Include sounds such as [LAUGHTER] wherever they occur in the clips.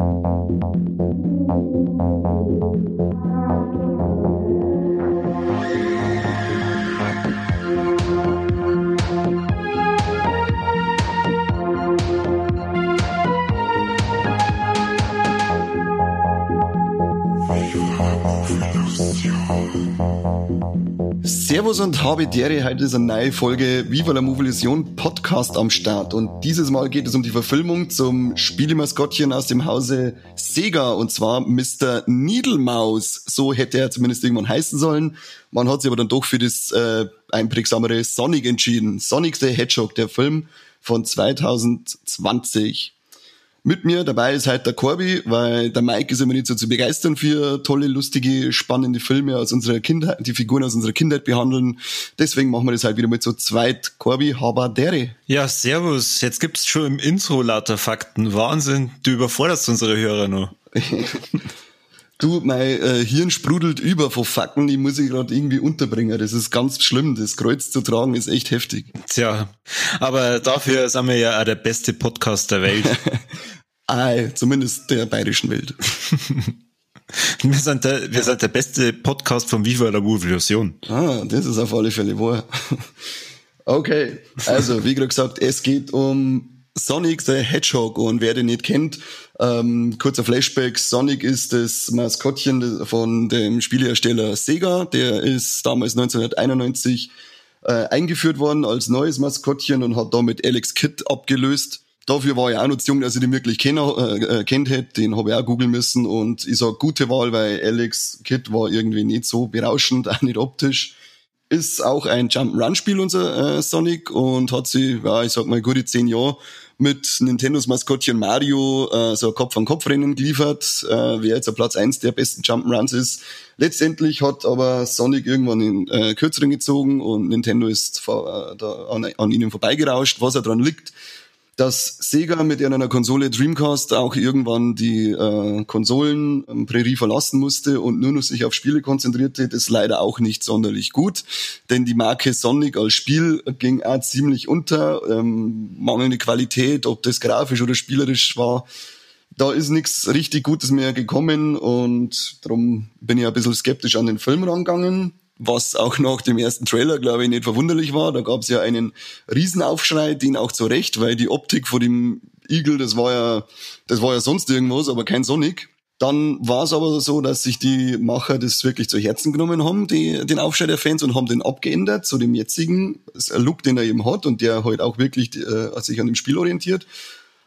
Thank you. Servus und habe Dere, heute ist eine neue Folge Viva la Movision Podcast am Start und dieses Mal geht es um die Verfilmung zum Spielemaskottchen aus dem Hause Sega und zwar Mr. Needlemaus, so hätte er zumindest irgendwann heißen sollen. Man hat sich aber dann doch für das äh, einprägsamere Sonic entschieden. Sonic the Hedgehog, der Film von 2020. Mit mir dabei ist halt der Corby, weil der Mike ist immer nicht so zu begeistern für tolle, lustige, spannende Filme aus unserer Kindheit, die Figuren aus unserer Kindheit behandeln. Deswegen machen wir das halt wieder mit so zweit. Corby, Habadere. Ja, servus. Jetzt gibt's schon im Intro lauter Fakten. Wahnsinn. Du überforderst unsere Hörer noch. [LAUGHS] Du, mein äh, Hirn sprudelt über von Fakten, die muss ich gerade irgendwie unterbringen. Das ist ganz schlimm. Das Kreuz zu tragen ist echt heftig. Tja, aber dafür sind wir ja auch der beste Podcast der Welt. [LAUGHS] ah, zumindest der bayerischen Welt. [LAUGHS] wir, sind der, wir sind der beste Podcast von Viva la Revolution. Ah, das ist auf alle Fälle wahr. okay, also wie gerade gesagt, es geht um Sonic the Hedgehog und wer den nicht kennt, ähm, kurzer Flashback, Sonic ist das Maskottchen von dem Spielehersteller Sega, der ist damals 1991 äh, eingeführt worden als neues Maskottchen und hat damit Alex Kidd abgelöst. Dafür war ich auch noch zu jung, dass ich den wirklich kenner, äh, äh, kennt hätte. Den habe ich auch googeln müssen. Und ich sag gute Wahl, weil Alex Kidd war irgendwie nicht so berauschend, [LAUGHS] auch nicht optisch. Ist auch ein Jump-Run-Spiel, unser äh, Sonic, und hat sie, ja, ich sag mal, gute zehn Jahre mit Nintendos Maskottchen Mario äh, so Kopf-an-Kopf-Rennen geliefert, äh, wer jetzt auf Platz eins der besten Jump'n'Runs ist. Letztendlich hat aber Sonic irgendwann in äh, kürzeren gezogen und Nintendo ist vor, äh, da an, an ihnen vorbeigerauscht, was er dran liegt dass Sega mit einer Konsole Dreamcast auch irgendwann die äh, Konsolen-Prärie ähm, verlassen musste und nur noch sich auf Spiele konzentrierte, das ist leider auch nicht sonderlich gut, denn die Marke Sonic als Spiel ging auch ziemlich unter, ähm, mangelnde Qualität, ob das grafisch oder spielerisch war, da ist nichts richtig Gutes mehr gekommen und darum bin ich ein bisschen skeptisch an den Film rangegangen was auch nach dem ersten Trailer, glaube ich, nicht verwunderlich war. Da gab es ja einen Riesenaufschrei, den auch zu Recht, weil die Optik von dem Igel, das war ja, das war ja sonst irgendwas, aber kein Sonic. Dann war es aber so, dass sich die Macher das wirklich zu Herzen genommen haben, die, den Aufschrei der Fans, und haben den abgeändert zu dem jetzigen Look, den er eben hat und der halt auch wirklich äh, sich an dem Spiel orientiert.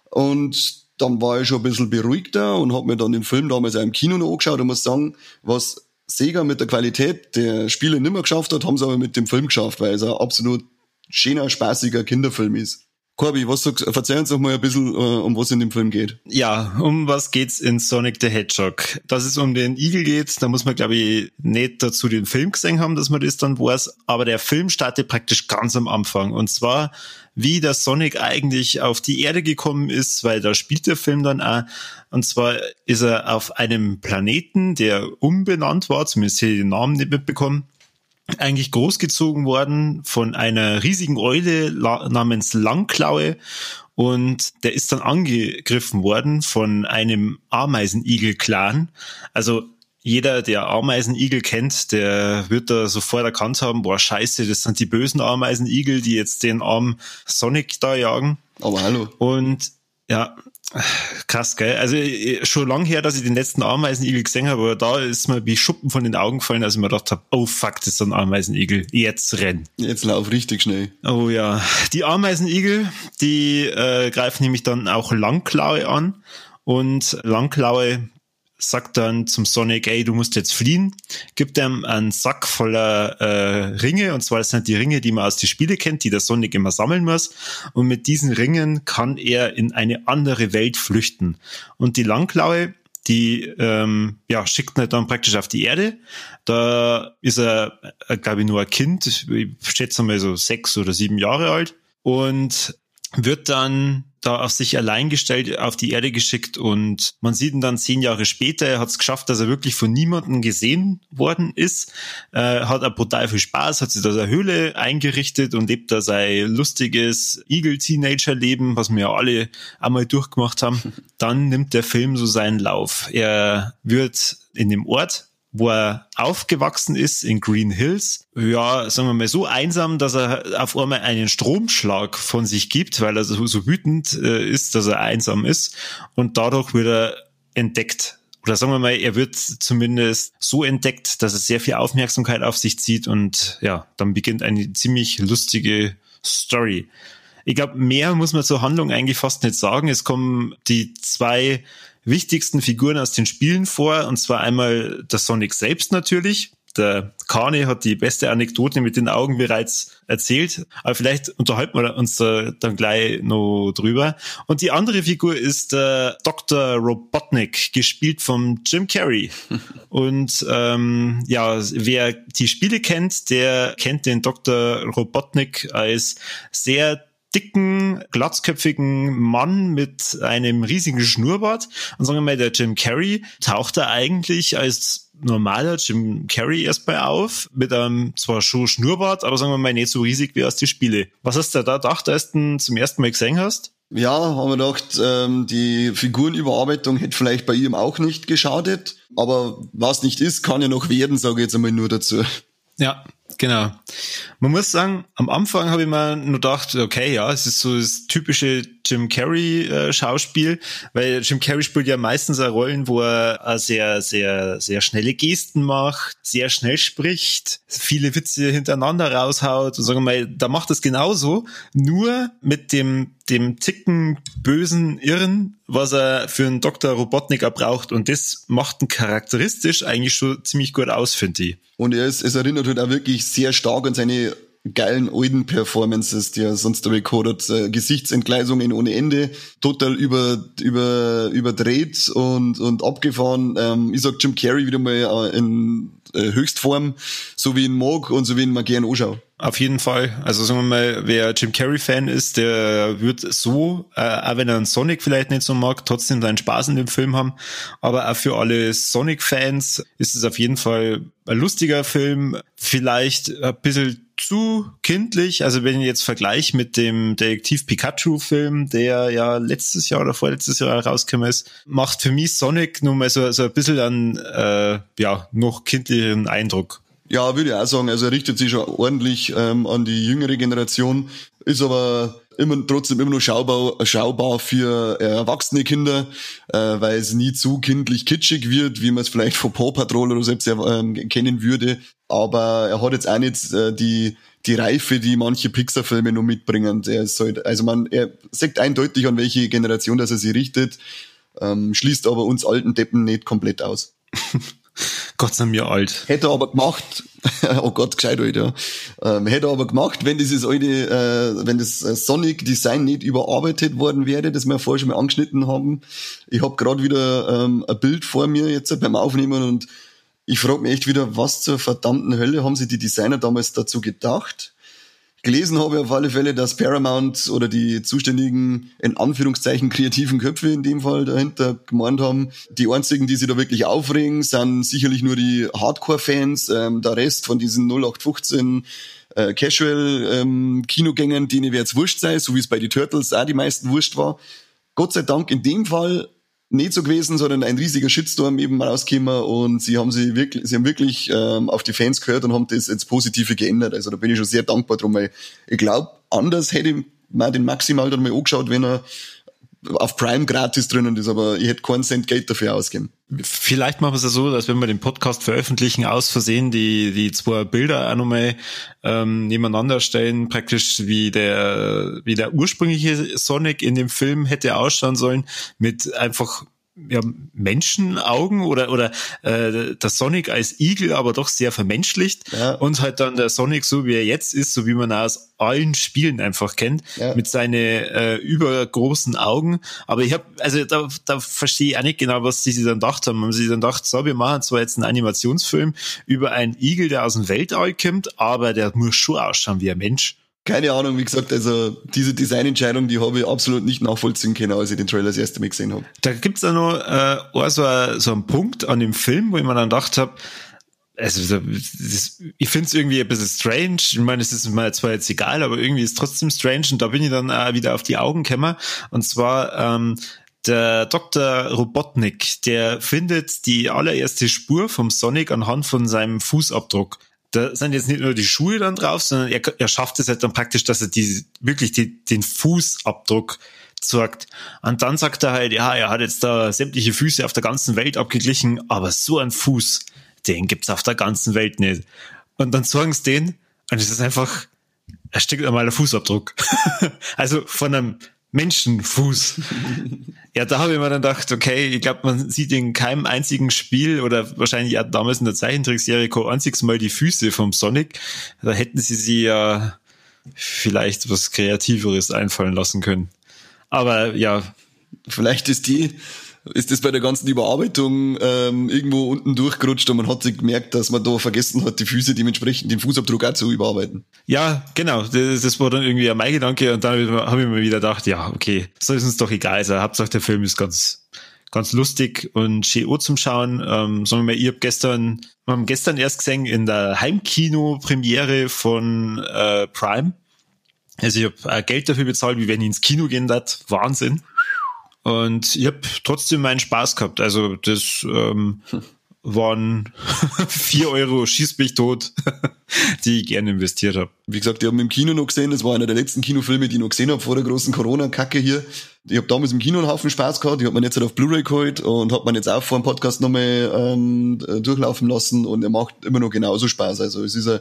Und dann war ich schon ein bisschen beruhigter und habe mir dann den Film damals auch im Kino noch angeschaut und muss sagen, was Sega mit der Qualität der Spiele nimmer geschafft hat, haben sie aber mit dem Film geschafft, weil es ein absolut schöner, spaßiger Kinderfilm ist. Corby, was sagst, verzeih uns doch mal ein bisschen, äh, um was in dem Film geht. Ja, um was geht's in Sonic the Hedgehog? Dass es um den Igel geht, da muss man, glaube ich, nicht dazu den Film gesehen haben, dass man das dann weiß. Aber der Film startet praktisch ganz am Anfang. Und zwar, wie der Sonic eigentlich auf die Erde gekommen ist, weil da spielt der Film dann auch. Und zwar ist er auf einem Planeten, der umbenannt war, zumindest hier den Namen nicht mitbekommen eigentlich großgezogen worden von einer riesigen Eule namens Langklaue und der ist dann angegriffen worden von einem Ameisenigel-Clan. Also jeder, der Ameisenigel kennt, der wird da sofort erkannt haben, boah, scheiße, das sind die bösen Ameisenigel, die jetzt den armen Sonic da jagen. Aber hallo. Und ja, Krass, gell? Also schon lang her, dass ich den letzten Ameisenigel gesehen habe, aber da ist mir wie Schuppen von den Augen gefallen, als ich mir gedacht habe, oh fuck, das ist ein Ameisenigel. Jetzt renn. Jetzt lauf richtig schnell. Oh ja. Die Ameisenigel, die äh, greifen nämlich dann auch Langklaue an und Langklaue sagt dann zum Sonic, ey, du musst jetzt fliehen, gibt ihm einen Sack voller äh, Ringe, und zwar das sind die Ringe, die man aus den Spiele kennt, die der Sonic immer sammeln muss. Und mit diesen Ringen kann er in eine andere Welt flüchten. Und die Langklaue, die ähm, ja, schickt ihn dann praktisch auf die Erde. Da ist er, äh, glaube ich, nur ein Kind, ich schätze mal so sechs oder sieben Jahre alt. Und wird dann da auf sich allein gestellt auf die Erde geschickt und man sieht ihn dann zehn Jahre später, er hat es geschafft, dass er wirklich von niemandem gesehen worden ist, äh, hat auch brutal viel Spaß, hat sich da seine Höhle eingerichtet und lebt da sein lustiges Eagle-Teenager-Leben, was wir ja alle einmal durchgemacht haben. [LAUGHS] Dann nimmt der Film so seinen Lauf. Er wird in dem Ort wo er aufgewachsen ist in Green Hills, ja, sagen wir mal so einsam, dass er auf einmal einen Stromschlag von sich gibt, weil er so, so wütend äh, ist, dass er einsam ist und dadurch wird er entdeckt. Oder sagen wir mal, er wird zumindest so entdeckt, dass er sehr viel Aufmerksamkeit auf sich zieht und ja, dann beginnt eine ziemlich lustige Story. Ich glaube, mehr muss man zur Handlung eigentlich fast nicht sagen. Es kommen die zwei wichtigsten Figuren aus den Spielen vor, und zwar einmal der Sonic selbst natürlich. Der Kane hat die beste Anekdote mit den Augen bereits erzählt, aber vielleicht unterhalten wir uns da dann gleich noch drüber. Und die andere Figur ist der Dr. Robotnik, gespielt von Jim Carrey. [LAUGHS] Und ähm, ja, wer die Spiele kennt, der kennt den Dr. Robotnik als sehr dicken, glatzköpfigen Mann mit einem riesigen Schnurrbart. Und sagen wir mal, der Jim Carrey taucht da eigentlich als normaler Jim Carrey erstmal auf, mit einem zwar schon Schnurrbart, aber sagen wir mal nicht so riesig wie aus die Spiele. Was hast du da gedacht, als du zum ersten Mal gesehen hast? Ja, haben wir gedacht, ähm, die Figurenüberarbeitung hätte vielleicht bei ihm auch nicht geschadet, aber was nicht ist, kann ja noch werden, sage ich jetzt einmal nur dazu. Ja, Genau. Man muss sagen, am Anfang habe ich mir nur gedacht, okay, ja, es ist so das typische Jim Carrey äh, Schauspiel, weil Jim Carrey spielt ja meistens auch Rollen, wo er sehr, sehr, sehr schnelle Gesten macht, sehr schnell spricht, viele Witze hintereinander raushaut und sagen wir mal, da macht es genauso, nur mit dem dem Ticken bösen Irren, was er für einen Dr. Robotniker braucht. Und das macht ihn charakteristisch eigentlich schon ziemlich gut aus, finde ich. Und er ist, es erinnert halt auch wirklich sehr stark an seine geilen alten Performances, die er sonst recorded, äh, Gesichtsentgleisungen ohne Ende, total über, über, überdreht und, und abgefahren. Ähm, ich sag Jim Carrey wieder mal äh, in äh, Höchstform, so wie ihn mag und so wie ihn mal gern anschaue. Auf jeden Fall. Also sagen wir mal, wer Jim Carrey-Fan ist, der wird so, äh, auch wenn er einen Sonic vielleicht nicht so mag, trotzdem seinen Spaß in dem Film haben. Aber auch für alle Sonic-Fans ist es auf jeden Fall ein lustiger Film. Vielleicht ein bisschen zu kindlich. Also wenn ich jetzt vergleiche mit dem Detektiv Pikachu-Film, der ja letztes Jahr oder vorletztes Jahr rausgekommen ist, macht für mich Sonic nun mal so, so ein bisschen einen äh, ja, noch kindlicheren Eindruck. Ja, würde ich auch sagen. Also er richtet sich schon ordentlich ähm, an die jüngere Generation, ist aber immer trotzdem immer nur schaubar, schaubar für äh, erwachsene Kinder, äh, weil es nie zu kindlich kitschig wird, wie man es vielleicht von Paw Patrol oder selbst ähm, kennen würde. Aber er hat jetzt auch nicht äh, die die Reife, die manche Pixar-Filme nur mitbringen. Er ist halt, also man, er sagt eindeutig, an welche Generation dass er sich richtet, ähm, schließt aber uns alten Deppen nicht komplett aus. [LAUGHS] Gott sei mir alt. Hätte er aber gemacht, [LAUGHS] oh Gott, gescheit alt, ja. Ähm, hätte er aber gemacht, wenn dieses alte, äh, wenn das äh, Sonic Design nicht überarbeitet worden wäre, das wir vorher schon mal angeschnitten haben. Ich habe gerade wieder ähm, ein Bild vor mir jetzt beim Aufnehmen und ich frage mich echt wieder, was zur verdammten Hölle haben sich die Designer damals dazu gedacht? Gelesen habe ich auf alle Fälle, dass Paramount oder die zuständigen, in Anführungszeichen, kreativen Köpfe in dem Fall dahinter gemeint haben, die einzigen, die sich da wirklich aufregen, sind sicherlich nur die Hardcore-Fans, ähm, der Rest von diesen 0815 äh, Casual-Kinogängern, ähm, denen wird es wurscht sein, so wie es bei die Turtles auch die meisten wurscht war. Gott sei Dank in dem Fall nicht so gewesen, sondern ein riesiger Shitstorm eben rausgekommen und sie haben sie wirklich, sie haben wirklich ähm, auf die Fans gehört und haben das ins Positive geändert. Also da bin ich schon sehr dankbar drum, weil ich glaube, anders hätte ich mir den Maximal dann mal angeschaut, wenn er auf Prime gratis drinnen ist, aber ich hätte keinen Cent Geld dafür ausgeben. Vielleicht machen wir es ja so, dass wenn wir den Podcast veröffentlichen, aus Versehen die, die zwei Bilder auch nochmal ähm, nebeneinander stellen, praktisch wie der, wie der ursprüngliche Sonic in dem Film hätte ausschauen sollen, mit einfach ja, Menschenaugen oder oder äh, der Sonic als Igel, aber doch sehr vermenschlicht ja. und halt dann der Sonic so wie er jetzt ist, so wie man aus allen Spielen einfach kennt, ja. mit seinen äh, übergroßen Augen. Aber ich habe also da, da verstehe ich auch nicht genau, was sie sich dann gedacht haben. Haben sie dann gedacht, so wir machen zwar jetzt einen Animationsfilm über einen Igel, der aus dem Weltall kommt, aber der muss schon ausschauen wie ein Mensch. Keine Ahnung, wie gesagt, also diese Designentscheidung, die habe ich absolut nicht nachvollziehen können, als ich den Trailer das erste Mal gesehen habe. Da gibt's auch noch äh, so, ein, so einen Punkt an dem Film, wo ich mir dann gedacht habe, also das, ich finde es irgendwie ein bisschen strange. Ich meine, es ist mir zwar jetzt egal, aber irgendwie ist es trotzdem strange und da bin ich dann auch wieder auf die Augen gekommen. Und zwar ähm, der Dr. Robotnik, der findet die allererste Spur vom Sonic anhand von seinem Fußabdruck. Da sind jetzt nicht nur die Schuhe dann drauf, sondern er, er schafft es halt dann praktisch, dass er die, wirklich die, den Fußabdruck zeigt. Und dann sagt er halt, ja, er hat jetzt da sämtliche Füße auf der ganzen Welt abgeglichen, aber so ein Fuß, den gibt's auf der ganzen Welt nicht. Und dann sagen sie den, und es ist einfach, er steckt einmal der Fußabdruck. [LAUGHS] also von einem Menschenfuß. [LAUGHS] ja, da habe ich mir dann gedacht, okay, ich glaube, man sieht in keinem einzigen Spiel oder wahrscheinlich auch damals in der Zeichentrickserie kein einziges Mal die Füße vom Sonic. Da hätten sie sie ja vielleicht was Kreativeres einfallen lassen können. Aber ja. Vielleicht ist die ist das bei der ganzen Überarbeitung ähm, irgendwo unten durchgerutscht und man hat sich gemerkt, dass man da vergessen hat, die Füße dementsprechend den Fußabdruck auch zu überarbeiten. Ja, genau. Das, das war dann irgendwie mein Gedanke und dann habe ich mir wieder gedacht, ja, okay, soll es uns doch egal sein. Hauptsache der Film ist ganz, ganz lustig und schön zum Schauen. Ähm, sagen wir mal, ich habe gestern, wir haben gestern erst gesehen in der Heimkino-Premiere von äh, Prime. Also ich habe äh, Geld dafür bezahlt, wie wenn ich ins Kino gehen darf. Wahnsinn. Und ich habe trotzdem meinen Spaß gehabt. Also das ähm, [LAUGHS] waren [LAUGHS] vier Euro schieß mich tot, [LAUGHS] die ich gerne investiert habe. Wie gesagt, ich habe im Kino noch gesehen, das war einer der letzten Kinofilme, die ich noch gesehen habe vor der großen Corona-Kacke hier. Ich habe damals im Kino einen Haufen Spaß gehabt, ich habe mir jetzt halt auf Blu-ray geholt und habe mir jetzt auch vor dem Podcast nochmal ähm, durchlaufen lassen und er macht immer noch genauso Spaß. Also es ist ein,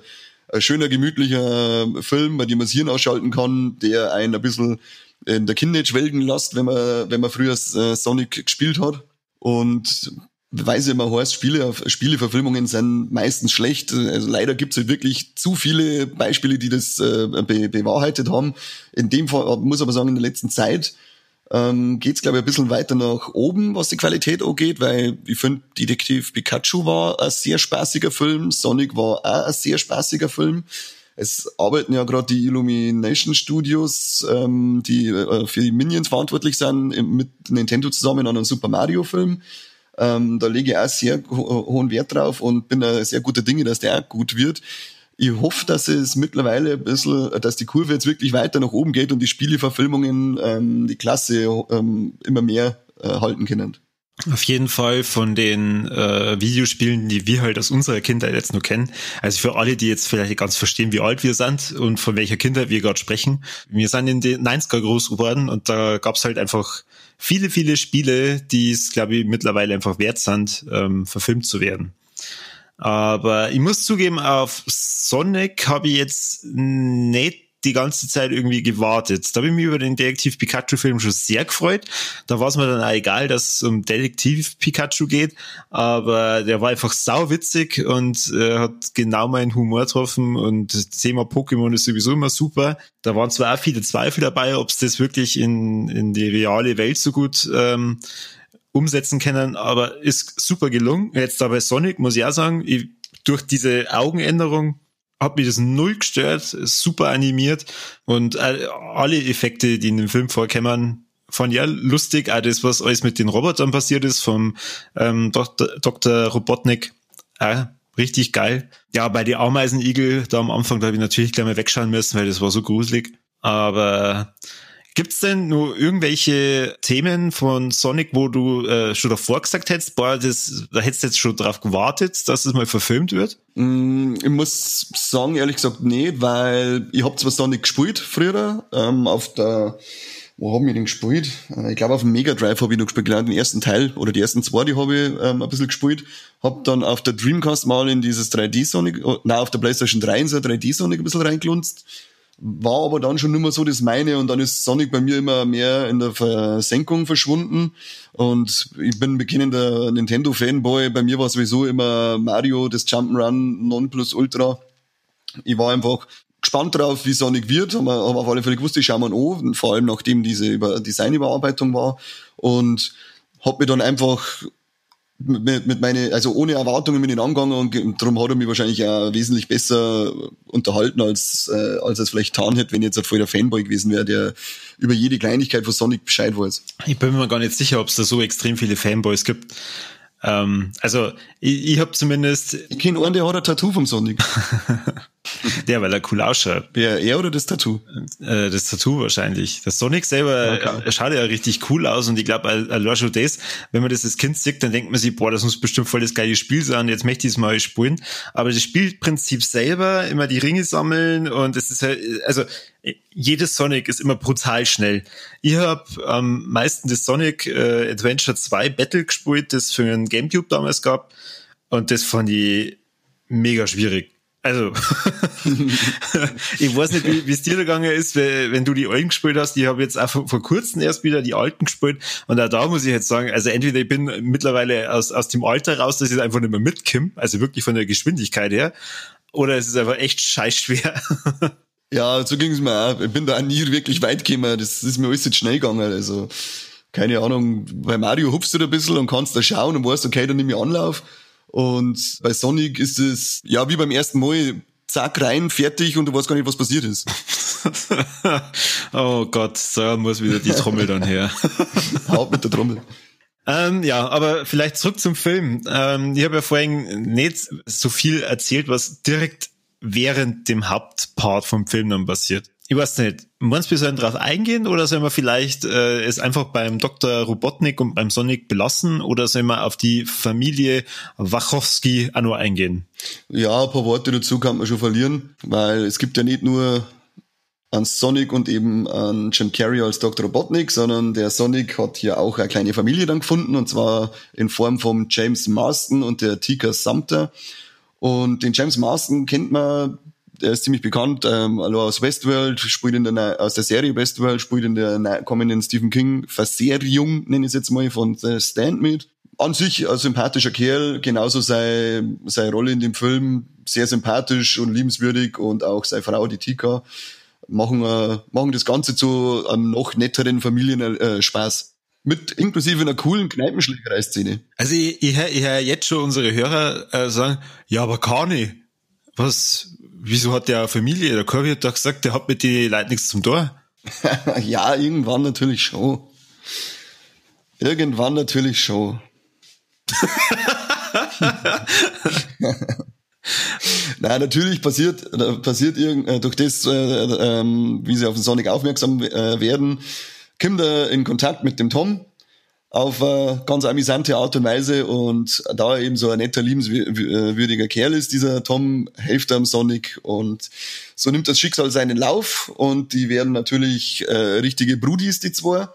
ein schöner, gemütlicher Film, bei dem man das Hirn ausschalten kann, der einen ein bisschen in der Kindheit schwelgen lässt, wenn man, wenn man früher äh, Sonic gespielt hat. Und weiß ich immer heißt, Spiele, Spieleverfilmungen sind meistens schlecht. Also leider gibt es halt wirklich zu viele Beispiele, die das äh, be bewahrheitet haben. In dem Fall muss aber sagen, in der letzten Zeit ähm, geht es, glaube ich, ein bisschen weiter nach oben, was die Qualität angeht, weil ich finde, Detektiv Pikachu war ein sehr spaßiger Film, Sonic war auch ein sehr spaßiger Film. Es arbeiten ja gerade die Illumination Studios, ähm, die äh, für die Minions verantwortlich sind, mit Nintendo zusammen an einem Super Mario Film. Ähm, da lege ich auch sehr ho hohen Wert drauf und bin da sehr guter Dinge, dass der auch gut wird. Ich hoffe, dass es mittlerweile ein bisschen, dass die Kurve jetzt wirklich weiter nach oben geht und die Spieleverfilmungen ähm, die Klasse ähm, immer mehr äh, halten können. Auf jeden Fall von den äh, Videospielen, die wir halt aus unserer Kindheit jetzt nur kennen. Also für alle, die jetzt vielleicht ganz verstehen, wie alt wir sind und von welcher Kindheit wir gerade sprechen. Wir sind in den 90er groß geworden und da gab's halt einfach viele, viele Spiele, die es, glaube ich, mittlerweile einfach wert sind, ähm, verfilmt zu werden. Aber ich muss zugeben, auf Sonic habe ich jetzt nicht die ganze Zeit irgendwie gewartet. Da habe ich mich über den Detektiv Pikachu-Film schon sehr gefreut. Da war es mir dann auch egal, dass es um Detektiv Pikachu geht, aber der war einfach sauwitzig und äh, hat genau meinen Humor getroffen und das Thema Pokémon ist sowieso immer super. Da waren zwar auch viele Zweifel dabei, ob es das wirklich in, in die reale Welt so gut ähm, umsetzen können, aber ist super gelungen. Jetzt da bei Sonic muss ich auch sagen, ich, durch diese Augenänderung hat mich das null gestört, super animiert und alle Effekte, die in dem Film vorkommen, fand ich ja lustig. Auch das, was alles mit den Robotern passiert ist, vom ähm, Dr. Robotnik, auch richtig geil. Ja, bei die Ameisenigel, da am Anfang, da habe ich natürlich gleich mal wegschauen müssen, weil das war so gruselig. Aber Gibt's denn nur irgendwelche Themen von Sonic, wo du äh, schon davor gesagt hättest, boah, das, da hättest du jetzt schon drauf gewartet, dass das mal verfilmt wird? Mm, ich muss sagen, ehrlich gesagt, nicht, weil ich hab zwar Sonic gespielt früher, ähm, auf der, wo haben wir den gespielt? Äh, ich glaube auf dem Mega Drive habe ich noch gespielt, genau den ersten Teil oder die ersten zwei, die habe ich ähm, ein bisschen gespielt. Hab dann auf der Dreamcast mal in dieses 3D Sonic, oh, nein, auf der Playstation 3 in so 3D Sonic ein bisschen reingelunzt war aber dann schon nicht mehr so das meine und dann ist Sonic bei mir immer mehr in der Versenkung verschwunden und ich bin bekennender Nintendo-Fanboy. Bei mir war sowieso immer Mario, das Jump'n'Run Nonplusultra. Ich war einfach gespannt drauf, wie Sonic wird, aber auf alle Fälle gewusst, ich schaue mir an, vor allem nachdem diese Designüberarbeitung war und habe mir dann einfach mit, mit meine, also ohne Erwartungen mit ihn angegangen und darum hat er mich wahrscheinlich auch wesentlich besser unterhalten, als, äh, als er es vielleicht getan hätte, wenn ich jetzt ein voller Fanboy gewesen wäre, der über jede Kleinigkeit von Sonic Bescheid weiß. Ich bin mir gar nicht sicher, ob es da so extrem viele Fanboys gibt. Ähm, also ich, ich habe zumindest. Ich kenne einen, der hat ein Tattoo vom Sonic. [LAUGHS] [LAUGHS] der, weil er cool ausschaut. Wer, er oder das Tattoo? Äh, das Tattoo wahrscheinlich. Das Sonic selber okay. Äh, schaut ja richtig cool aus und ich glaube, allein schon das, wenn man das als Kind sieht, dann denkt man sich, boah, das muss bestimmt voll das geile Spiel sein, jetzt möchte ich es mal spielen. Aber das Spielprinzip selber, immer die Ringe sammeln und es ist halt, also jedes Sonic ist immer brutal schnell. Ich habe am meisten das Sonic äh, Adventure 2 Battle gespielt, das für einen Gamecube damals gab. Und das fand ich mega schwierig. Also, [LAUGHS] ich weiß nicht, wie es dir gegangen ist, wenn du die alten gespielt hast. Ich habe jetzt auch vor kurzem erst wieder die alten gespielt. Und auch da muss ich jetzt sagen, also entweder ich bin mittlerweile aus, aus dem Alter raus, dass ich einfach nicht mehr mitkomme, also wirklich von der Geschwindigkeit her, oder es ist einfach echt scheiß schwer. [LAUGHS] Ja, so ging es mir auch. Ich bin da nie wirklich weit gekommen. Das ist mir alles jetzt schnell gegangen. Also, keine Ahnung, bei Mario hupfst du da ein bisschen und kannst da schauen und weißt, okay, dann nehme ich Anlauf. Und bei Sonic ist es, ja, wie beim ersten Mal, zack, rein, fertig und du weißt gar nicht, was passiert ist. [LAUGHS] oh Gott, da muss wieder die Trommel dann her. [LAUGHS] Haut mit der Trommel. Ähm, ja, aber vielleicht zurück zum Film. Ähm, ich habe ja vorhin nicht so viel erzählt, was direkt während dem Hauptpart vom Film dann passiert. Ich weiß nicht, du, wir sollen drauf eingehen oder sollen wir vielleicht äh, es einfach beim Dr. Robotnik und beim Sonic belassen oder sollen wir auf die Familie Wachowski auch nur eingehen? Ja, ein paar Worte dazu kann man schon verlieren, weil es gibt ja nicht nur an Sonic und eben an Jim Carrey als Dr. Robotnik, sondern der Sonic hat hier auch eine kleine Familie dann gefunden und zwar in Form von James Marston und der Tika Sumter. Und den James Marston kennt man, der ist ziemlich bekannt, ähm, also aus Westworld, spielt in der, aus der Serie Westworld, spielt in der kommenden Stephen King Verseriung, nenne ich es jetzt mal, von The Stand mit. An sich ein sympathischer Kerl, genauso seine, seine Rolle in dem Film, sehr sympathisch und liebenswürdig und auch seine Frau, die Tika, machen, äh, machen das Ganze zu einem noch netteren Familienspaß. Äh, mit inklusive einer coolen Kneipenschlägerei-Szene. Also ich, ich, ich höre jetzt schon unsere Hörer äh, sagen, ja, aber Kani, was, wieso hat der Familie? Der Kirby hat doch gesagt, der hat mit den Leuten nichts zum Tor. [LAUGHS] ja, irgendwann natürlich schon. Irgendwann natürlich schon. [LAUGHS] Nein, natürlich passiert, passiert irgend, äh, durch das, äh, äh, wie sie auf den Sonic aufmerksam äh, werden, kommt er in Kontakt mit dem Tom auf eine ganz amüsante Art und Weise. Und da er eben so ein netter, liebenswürdiger Kerl ist, dieser Tom, hilft am Sonic und so nimmt das Schicksal seinen Lauf. Und die werden natürlich äh, richtige Brudis, die zwei.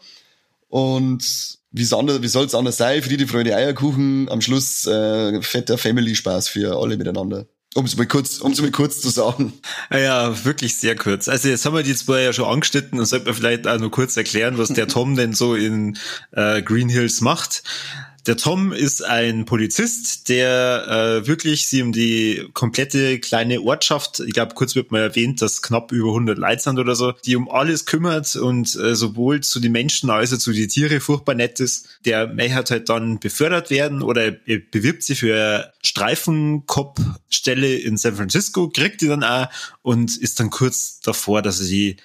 Und wie soll es anders sein, Friede, Freude, Eierkuchen, am Schluss äh, fetter Family-Spaß für alle miteinander. Um es mal kurz, um es mal kurz zu sagen. Ah ja, wirklich sehr kurz. Also jetzt haben wir die zwei ja schon angeschnitten und sollte man vielleicht auch nur kurz erklären, was der Tom denn so in äh, Green Hills macht. Der Tom ist ein Polizist, der äh, wirklich sie um die komplette kleine Ortschaft, ich glaube, kurz wird mal erwähnt, dass knapp über 100 Leute sind oder so, die um alles kümmert und äh, sowohl zu den Menschen als auch zu den Tiere furchtbar nett ist. Der May hat halt dann befördert werden oder er bewirbt sich für Streifenkopfstelle in San Francisco, kriegt die dann auch und ist dann kurz davor, dass er sie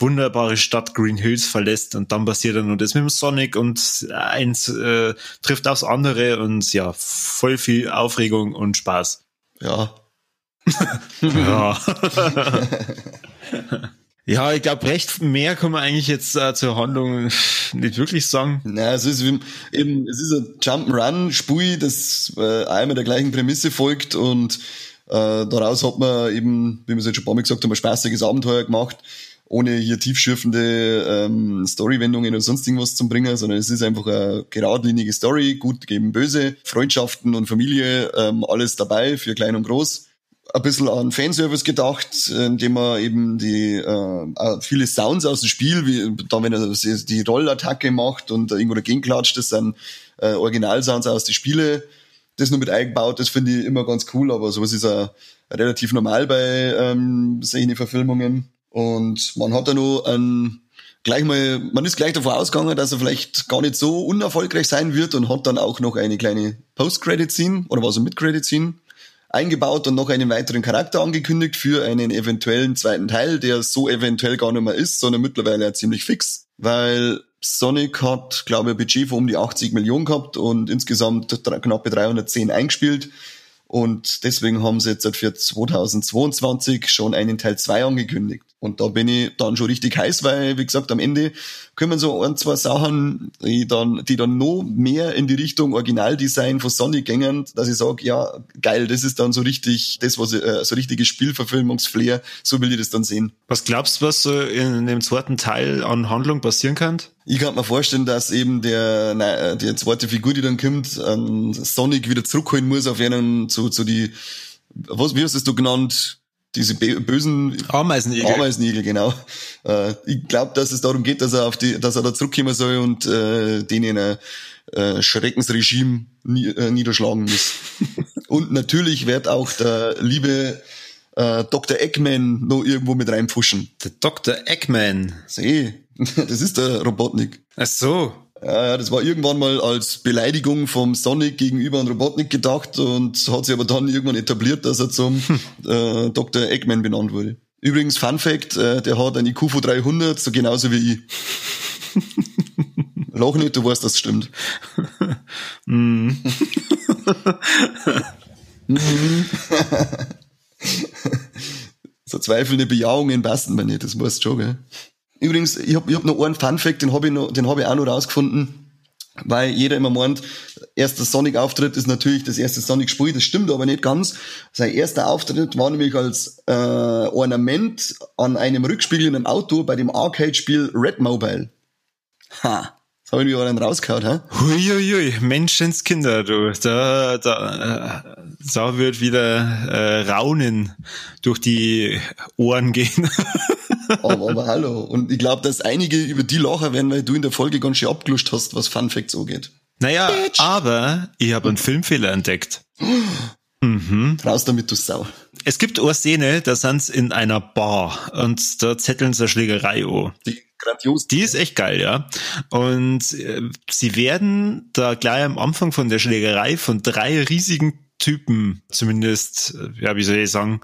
wunderbare Stadt Green Hills verlässt und dann passiert dann nur das mit dem Sonic und eins äh, trifft aufs andere und ja, voll viel Aufregung und Spaß. Ja. [LAUGHS] ja. [LAUGHS] ja, ich glaube, recht mehr kann man eigentlich jetzt äh, zur Handlung nicht wirklich sagen. Na, es ist eben, es ist ein Jump'n'Run-Spiel, das äh, einmal der gleichen Prämisse folgt und äh, daraus hat man eben, wie wir es jetzt schon ein paar Mal gesagt haben, ein spaßiges Abenteuer gemacht ohne hier tiefschürfende ähm, Storywendungen oder sonst irgendwas zu bringen, sondern es ist einfach eine geradlinige Story, gut gegen böse, Freundschaften und Familie, ähm, alles dabei für klein und groß. Ein bisschen an Fanservice gedacht, indem man eben die äh, viele Sounds aus dem Spiel, wie da wenn er die Rollattacke macht und irgendwo dagegen klatscht, das sind äh, Originalsounds aus den Spiele. Das nur mit eingebaut, das finde ich immer ganz cool, aber sowas ist ja relativ normal bei ähm, solchen Verfilmungen. Und man hat da noch einen, gleich mal, man ist gleich davon ausgegangen, dass er vielleicht gar nicht so unerfolgreich sein wird und hat dann auch noch eine kleine Post-Credit-Scene oder was er mit Credit-Scene eingebaut und noch einen weiteren Charakter angekündigt für einen eventuellen zweiten Teil, der so eventuell gar nicht mehr ist, sondern mittlerweile ziemlich fix, weil Sonic hat, glaube ich, ein Budget von um die 80 Millionen gehabt und insgesamt knappe 310 eingespielt. Und deswegen haben sie jetzt für 2022 schon einen Teil 2 angekündigt. Und da bin ich dann schon richtig heiß, weil, wie gesagt, am Ende können so ein, zwei Sachen, die dann, die dann noch mehr in die Richtung Originaldesign von Sonic gängen, dass ich sage, ja, geil, das ist dann so richtig, das, was äh, so richtige Spielverfilmungsflair, so will ich das dann sehen. Was glaubst du, was so in dem zweiten Teil an Handlung passieren kann? Ich kann mir vorstellen, dass eben der, nein, die zweite Figur, die dann kommt, an Sonic wieder zurückholen muss auf einen, zu, zu die, was, wie hast du es du genannt? Diese bösen Ameisenigel. Ameisenigel, genau. Äh, ich glaube, dass es darum geht, dass er auf die, dass er da zurückkommen soll und äh, denen ein äh, Schreckensregime nie, äh, niederschlagen muss. [LAUGHS] und natürlich wird auch der liebe äh, Dr. Eggman noch irgendwo mit reinpfuschen. Der Dr. Eggman. Seh, [LAUGHS] das ist der Robotnik. Ach so. Ja, ja, das war irgendwann mal als Beleidigung vom Sonic gegenüber an Robotnik gedacht und hat sich aber dann irgendwann etabliert, dass er zum äh, Dr. Eggman benannt wurde. Übrigens, Fun Fact, äh, der hat ein IQ von 300, so genauso wie ich. [LAUGHS] Lach nicht, du weißt, das stimmt. mm. [LAUGHS] so zweifelnde Bejahungen passen mir nicht, das weißt du schon, gell? Übrigens, ich habe ich hab noch einen Fun-Fact, den habe ich, noch, den hab ich auch noch rausgefunden, weil jeder immer meint, erster Sonic-Auftritt ist natürlich das erste Sonic-Spiel, das stimmt aber nicht ganz. Sein erster Auftritt war nämlich als äh, Ornament an einem Rückspiegel in einem Auto bei dem Arcade-Spiel Red Mobile. Ha. Das habe ich mir einen rausgehauen, hä? Huiuiui, Menschenskinder, du. Da, da, da wird wieder äh, Raunen durch die Ohren gehen. [LAUGHS] aber, aber hallo. Und ich glaube, dass einige über die lachen werden, weil du in der Folge ganz schön abgeluscht hast, was Fun Facts angeht. Naja, Bitch. aber ich habe einen Filmfehler entdeckt. [GASPS] Mhm. Raus damit, du Sau. Es gibt eine Szene, da sind sie in einer Bar und da zetteln sie eine Schlägerei an. Die grandios. Die ist echt geil, ja. Und äh, sie werden da gleich am Anfang von der Schlägerei von drei riesigen Typen, zumindest, äh, ja, wie soll ich sagen,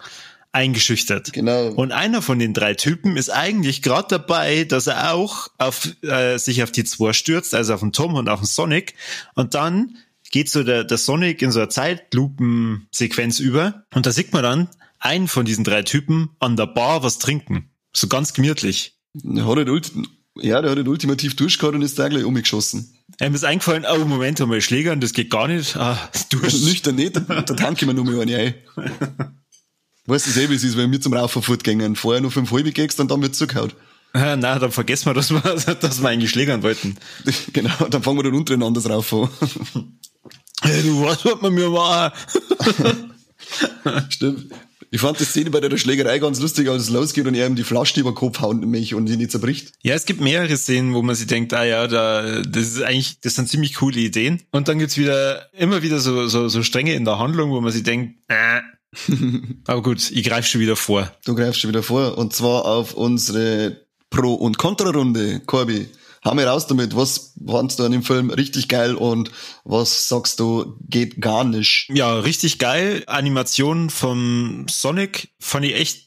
eingeschüchtert. Genau. Und einer von den drei Typen ist eigentlich gerade dabei, dass er auch auf, äh, sich auf die zwei stürzt, also auf den Tom und auf den Sonic. Und dann geht so der, der Sonic in so eine Zeitlupensequenz über. Und da sieht man dann einen von diesen drei Typen an der Bar was trinken. So ganz gemütlich. Der hat halt ja, der hat halt ultimativ durchgehauen und ist da gleich umgeschossen. Er ist eingefallen, oh Moment, einmal Schlägern, das geht gar nicht. Ah, durch. [LAUGHS] Nüchtern nicht, da, tanke ich mir nur mal eine ein. [LAUGHS] Weißt du selber, wie es ist, wenn wir zum Raufen fortgehen. Vorher nur fünf halbe gehst und dann wird zugehauen. Ja, nein, dann vergessen wir, dass wir, [LAUGHS] dass wir eigentlich schlägern wollten. Genau, dann fangen wir dann untereinander drauf an. Hey, du weißt, was man mir war. Stimmt. Ich fand die Szene bei der Schlägerei ganz lustig, als es losgeht und er ihm die Flasche über den Kopf haut mich und ihn nicht zerbricht. Ja, es gibt mehrere Szenen, wo man sich denkt, ah ja, da, das ist eigentlich, das sind ziemlich coole Ideen. Und dann gibt's wieder, immer wieder so, so, so Stränge in der Handlung, wo man sich denkt, äh, [LAUGHS] aber gut, ich greife schon wieder vor. Du greifst schon wieder vor. Und zwar auf unsere Pro- und Kontra-Runde, Corby. Hau mir raus damit. Was fandst du an dem Film richtig geil und was sagst du geht gar nicht? Ja, richtig geil. Animation vom Sonic fand ich echt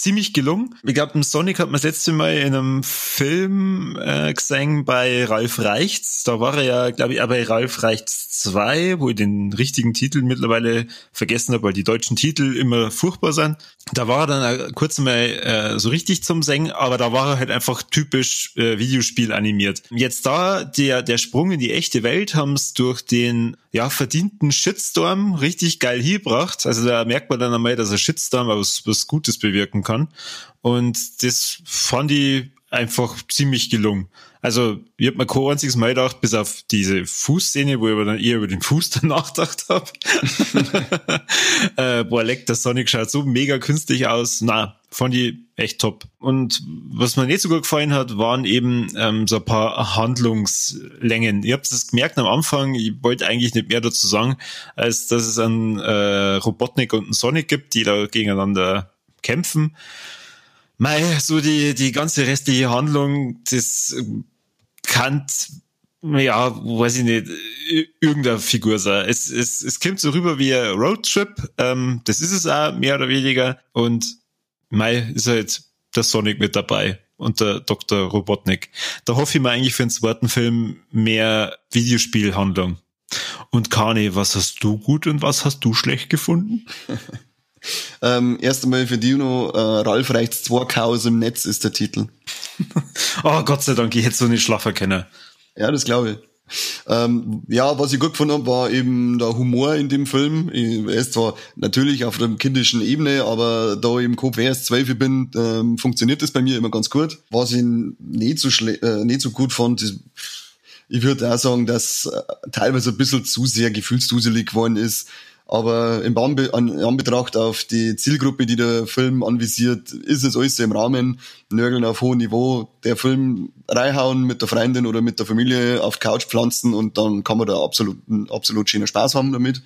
ziemlich gelungen. Ich glaube, Sonic hat man das letzte Mal in einem Film äh, gesehen bei Ralf Reichts. Da war er ja, glaube ich, auch bei Ralf Reichts 2, wo ich den richtigen Titel mittlerweile vergessen habe, weil die deutschen Titel immer furchtbar sind. Da war er dann kurz mal äh, so richtig zum Singen, aber da war er halt einfach typisch äh, Videospiel animiert. Jetzt da, der, der Sprung in die echte Welt haben es durch den ja, verdienten Shitstorm richtig geil hingebracht. Also da merkt man dann einmal, dass ein Shitstorm was, was Gutes bewirken kann. Und das fand ich einfach ziemlich gelungen. Also, ich hab mir kein einziges Mal gedacht, bis auf diese Fußszene, wo ich aber dann eher über den Fuß [LAUGHS] dann nachgedacht habe. [LAUGHS] äh, boah, leck, der Sonic schaut so mega künstlich aus. Na, fand ich echt top. Und was mir nicht so gut gefallen hat, waren eben ähm, so ein paar Handlungslängen. Ihr habt es gemerkt am Anfang, ich wollte eigentlich nicht mehr dazu sagen, als dass es einen äh, Robotnik und einen Sonic gibt, die da gegeneinander kämpfen. Mei, so die, die ganze restliche Handlung, das kann, ja, weiß ich nicht, irgendeine Figur sein. Es, es, es kommt so rüber wie ein Roadtrip, ähm, das ist es auch, mehr oder weniger. Und Mei ist halt der Sonic mit dabei und der Dr. Robotnik. Da hoffe ich mir eigentlich für den zweiten Film mehr Videospielhandlung. Und Kani, was hast du gut und was hast du schlecht gefunden? [LAUGHS] ähm, erst einmal für Dino, äh, Ralf reicht's zwei Chaos im Netz ist der Titel. oh [LAUGHS] Gott sei Dank, ich hätte so nicht schlafen können. Ja, das glaube ich. Ähm, ja, was ich gut gefunden habe, war eben der Humor in dem Film. Er ist zwar natürlich auf der kindischen Ebene, aber da ich im Kopf erst zwölf bin, ähm, funktioniert das bei mir immer ganz gut. Was ich nicht so, schle äh, nicht so gut fand, ist, ich würde auch sagen, dass äh, teilweise ein bisschen zu sehr gefühlsduselig geworden ist. Aber im Anbe an, Anbetracht auf die Zielgruppe, die der Film anvisiert, ist es alles im Rahmen. Nörgeln auf hohem Niveau. Der Film reinhauen mit der Freundin oder mit der Familie auf Couch pflanzen und dann kann man da absolut, absolut schönen Spaß haben damit.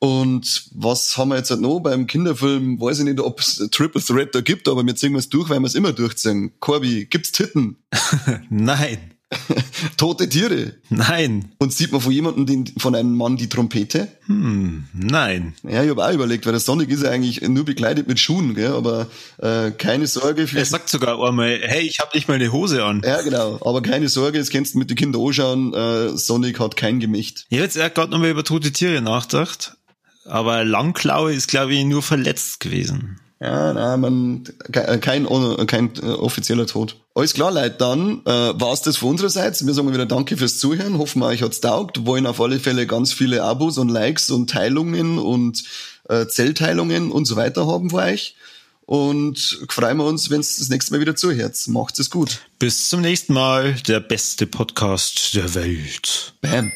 Und was haben wir jetzt halt noch beim Kinderfilm? Weiß ich nicht, ob es Triple Threat da gibt, aber wir ziehen es durch, weil wir es immer durchziehen. Corby, gibt's Titten? [LAUGHS] Nein. Tote Tiere? Nein. Und sieht man von jemandem, den, von einem Mann die Trompete? Hm, nein. Ja, ich habe auch überlegt, weil der Sonic ist ja eigentlich nur bekleidet mit Schuhen, gell? aber äh, keine Sorge. Für er sagt sogar einmal, hey, ich habe nicht mal eine Hose an. Ja, genau. Aber keine Sorge, jetzt kannst du mit den Kindern anschauen, äh, Sonic hat kein Gemächt. Ich habe jetzt gerade nochmal über tote Tiere nachgedacht, aber Langklaue ist, glaube ich, nur verletzt gewesen. Ja, nein, man, kein, kein äh, offizieller Tod. Alles klar, Leute, dann äh, war's das von unserer Seite. Wir sagen wieder Danke fürs Zuhören. Hoffen wir, euch hat's taugt. Wollen auf alle Fälle ganz viele Abos und Likes und Teilungen und äh, Zellteilungen und so weiter haben für euch. Und freuen wir uns, wenn es das nächste Mal wieder zuhört. Macht's es gut. Bis zum nächsten Mal. Der beste Podcast der Welt. Bam.